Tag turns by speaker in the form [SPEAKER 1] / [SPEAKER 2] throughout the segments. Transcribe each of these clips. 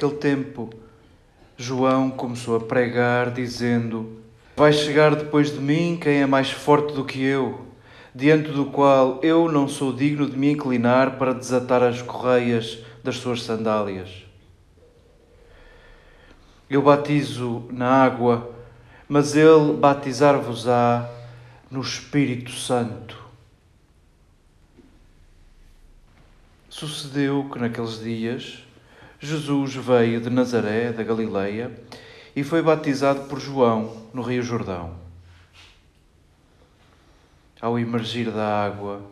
[SPEAKER 1] Naquele tempo, João começou a pregar, dizendo: Vai chegar depois de mim quem é mais forte do que eu, diante do qual eu não sou digno de me inclinar para desatar as correias das suas sandálias. Eu batizo na água, mas ele batizar-vos-á no Espírito Santo. Sucedeu que naqueles dias Jesus veio de Nazaré, da Galileia, e foi batizado por João no Rio Jordão. Ao emergir da água,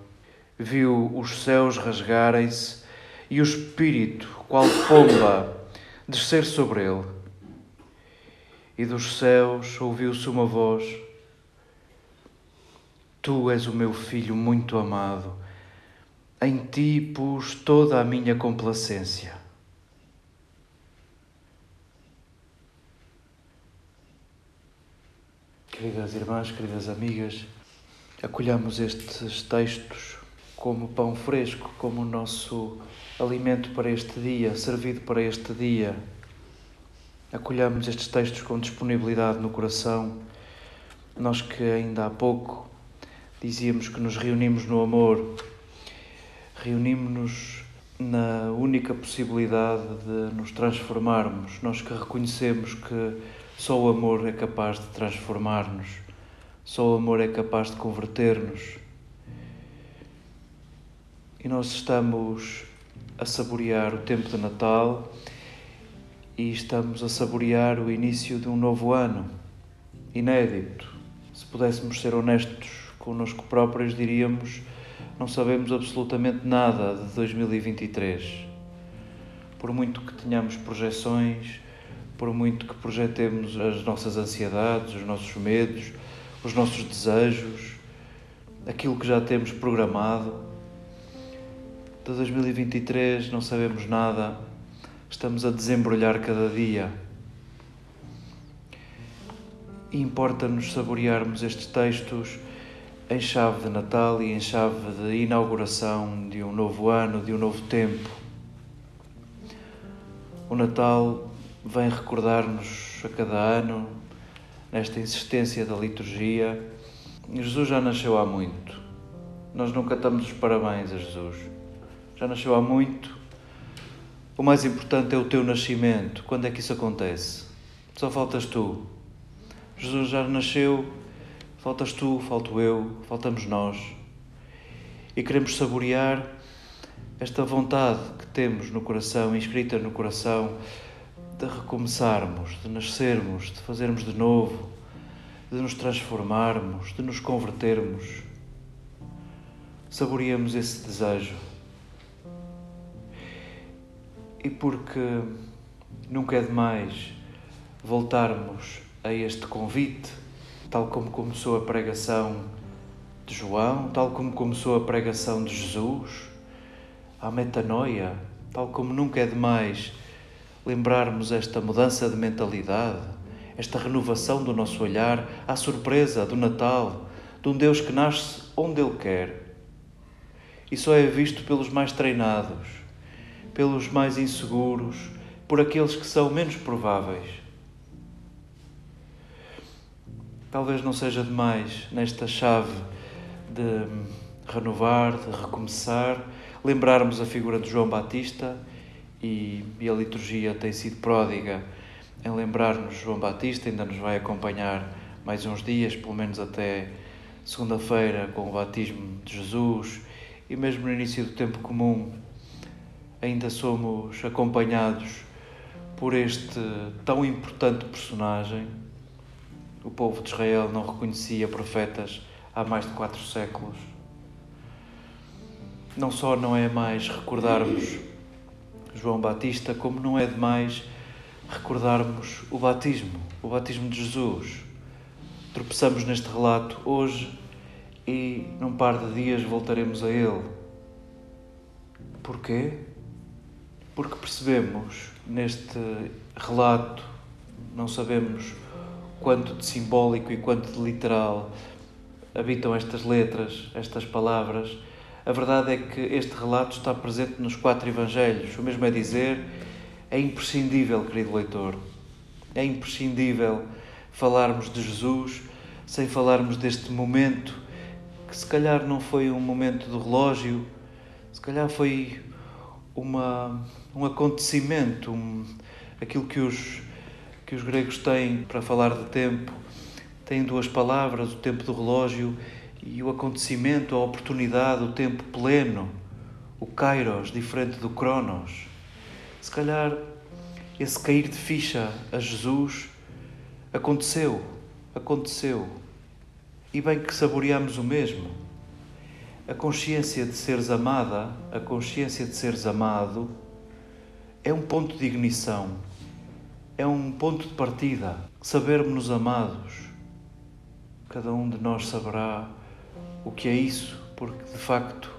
[SPEAKER 1] viu os céus rasgarem-se e o Espírito, qual pomba, descer sobre ele. E dos céus ouviu-se uma voz: Tu és o meu filho muito amado, em ti pus toda a minha complacência. Queridas irmãs, queridas amigas, acolhamos estes textos como pão fresco, como o nosso alimento para este dia, servido para este dia. Acolhamos estes textos com disponibilidade no coração. Nós que ainda há pouco dizíamos que nos reunimos no amor, reunimos-nos na única possibilidade de nos transformarmos. Nós que reconhecemos que só o amor é capaz de transformar-nos, só o amor é capaz de converter-nos. E nós estamos a saborear o tempo de Natal e estamos a saborear o início de um novo ano, inédito. Se pudéssemos ser honestos connosco próprios, diríamos: não sabemos absolutamente nada de 2023. Por muito que tenhamos projeções, por muito que projetemos as nossas ansiedades, os nossos medos, os nossos desejos, aquilo que já temos programado. De 2023 não sabemos nada, estamos a desembrulhar cada dia. E importa-nos saborearmos estes textos em chave de Natal e em chave de inauguração de um novo ano, de um novo tempo. O Natal vem recordar-nos a cada ano, nesta insistência da liturgia. Jesus já nasceu há muito. Nós não cantamos os parabéns a Jesus. Já nasceu há muito. O mais importante é o teu nascimento. Quando é que isso acontece? Só faltas tu. Jesus já nasceu, faltas tu, falto eu, faltamos nós. E queremos saborear esta vontade que temos no coração, inscrita no coração, de recomeçarmos, de nascermos, de fazermos de novo, de nos transformarmos, de nos convertermos. Saboreamos esse desejo. E porque nunca é demais voltarmos a este convite, tal como começou a pregação de João, tal como começou a pregação de Jesus, a metanoia, tal como nunca é demais lembrarmos esta mudança de mentalidade, esta renovação do nosso olhar à surpresa do Natal, de um Deus que nasce onde Ele quer e só é visto pelos mais treinados, pelos mais inseguros, por aqueles que são menos prováveis. Talvez não seja demais nesta chave de renovar, de recomeçar, lembrarmos a figura de João Batista e, e a liturgia tem sido pródiga em lembrar-nos João Batista, ainda nos vai acompanhar mais uns dias, pelo menos até segunda-feira, com o batismo de Jesus e mesmo no início do tempo comum, ainda somos acompanhados por este tão importante personagem. O povo de Israel não reconhecia profetas há mais de quatro séculos. Não só não é mais recordarmos João Batista, como não é demais recordarmos o batismo, o batismo de Jesus. Tropeçamos neste relato hoje e num par de dias voltaremos a ele. Porquê? Porque percebemos neste relato, não sabemos quanto de simbólico e quanto de literal habitam estas letras, estas palavras a verdade é que este relato está presente nos quatro Evangelhos. O mesmo é dizer, É imprescindível, querido leitor, é imprescindível falarmos de Jesus sem falarmos deste momento que se calhar não foi um momento do relógio, se calhar foi uma, um acontecimento, um, aquilo que os, que os gregos têm para falar de tempo. Têm duas palavras, o tempo do relógio e o acontecimento, a oportunidade, o tempo pleno, o kairos, diferente do cronos. Se calhar esse cair de ficha a Jesus aconteceu, aconteceu. E bem que saboreamos o mesmo. A consciência de seres amada, a consciência de seres amado, é um ponto de ignição, é um ponto de partida. Sabermos-nos amados. Cada um de nós saberá o que é isso, porque de facto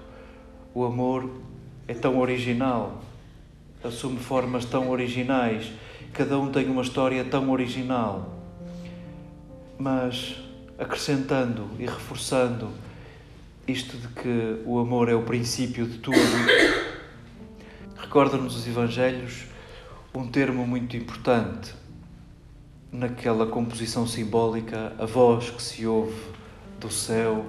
[SPEAKER 1] o amor é tão original, assume formas tão originais, cada um tem uma história tão original. Mas acrescentando e reforçando isto de que o amor é o princípio de tudo, recorda-nos os Evangelhos um termo muito importante naquela composição simbólica, a voz que se ouve do céu,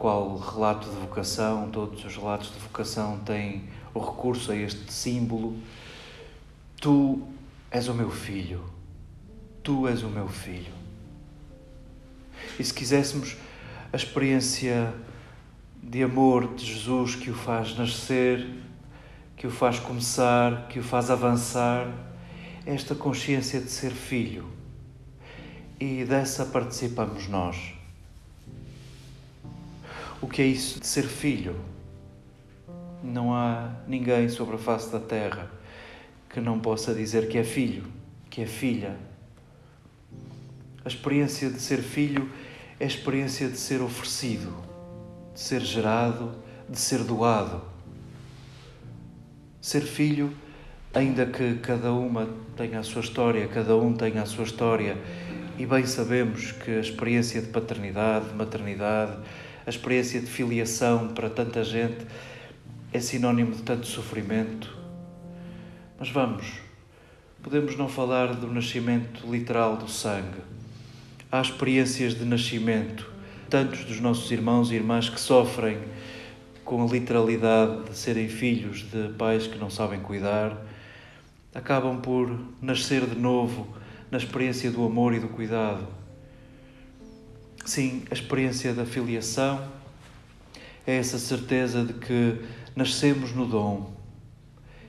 [SPEAKER 1] qual relato de vocação, todos os relatos de vocação têm o recurso a este símbolo. Tu és o meu filho, tu és o meu filho. E se quiséssemos a experiência de amor de Jesus que o faz nascer, que o faz começar, que o faz avançar, esta consciência de ser filho. E dessa participamos nós. O que é isso de ser filho? Não há ninguém sobre a face da terra que não possa dizer que é filho, que é filha. A experiência de ser filho é a experiência de ser oferecido, de ser gerado, de ser doado. Ser filho, ainda que cada uma tenha a sua história, cada um tenha a sua história, e bem sabemos que a experiência de paternidade, de maternidade, a experiência de filiação para tanta gente é sinónimo de tanto sofrimento. Mas vamos, podemos não falar do nascimento literal do sangue. Há experiências de nascimento, tantos dos nossos irmãos e irmãs que sofrem com a literalidade de serem filhos de pais que não sabem cuidar, acabam por nascer de novo na experiência do amor e do cuidado. Sim, a experiência da filiação é essa certeza de que nascemos no dom.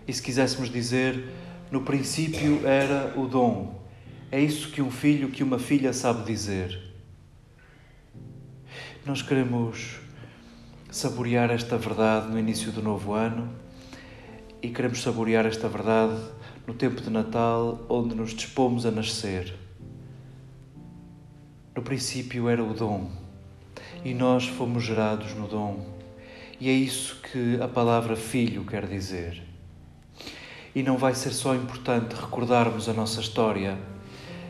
[SPEAKER 1] E se quiséssemos dizer, no princípio era o dom. É isso que um filho, que uma filha sabe dizer. Nós queremos saborear esta verdade no início do novo ano e queremos saborear esta verdade no tempo de Natal, onde nos dispomos a nascer. No princípio era o dom e nós fomos gerados no dom. E é isso que a palavra filho quer dizer. E não vai ser só importante recordarmos a nossa história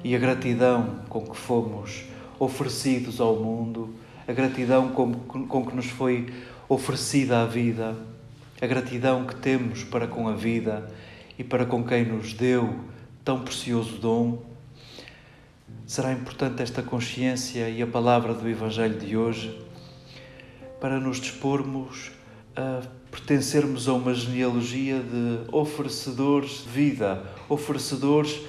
[SPEAKER 1] e a gratidão com que fomos oferecidos ao mundo, a gratidão com, com que nos foi oferecida a vida, a gratidão que temos para com a vida e para com quem nos deu tão precioso dom Será importante esta consciência e a palavra do Evangelho de hoje para nos dispormos a pertencermos a uma genealogia de oferecedores de vida, oferecedores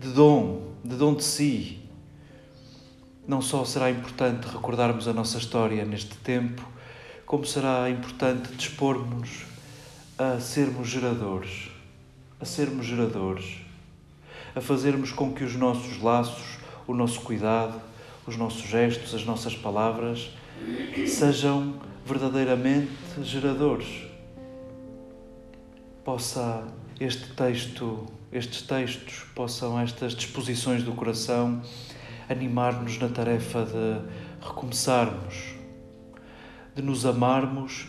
[SPEAKER 1] de dom, de dom de si. Não só será importante recordarmos a nossa história neste tempo, como será importante dispormos a sermos geradores, a sermos geradores, a fazermos com que os nossos laços o nosso cuidado, os nossos gestos, as nossas palavras sejam verdadeiramente geradores. Possa este texto, estes textos, possam estas disposições do coração animar-nos na tarefa de recomeçarmos, de nos amarmos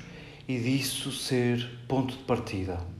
[SPEAKER 1] e disso ser ponto de partida.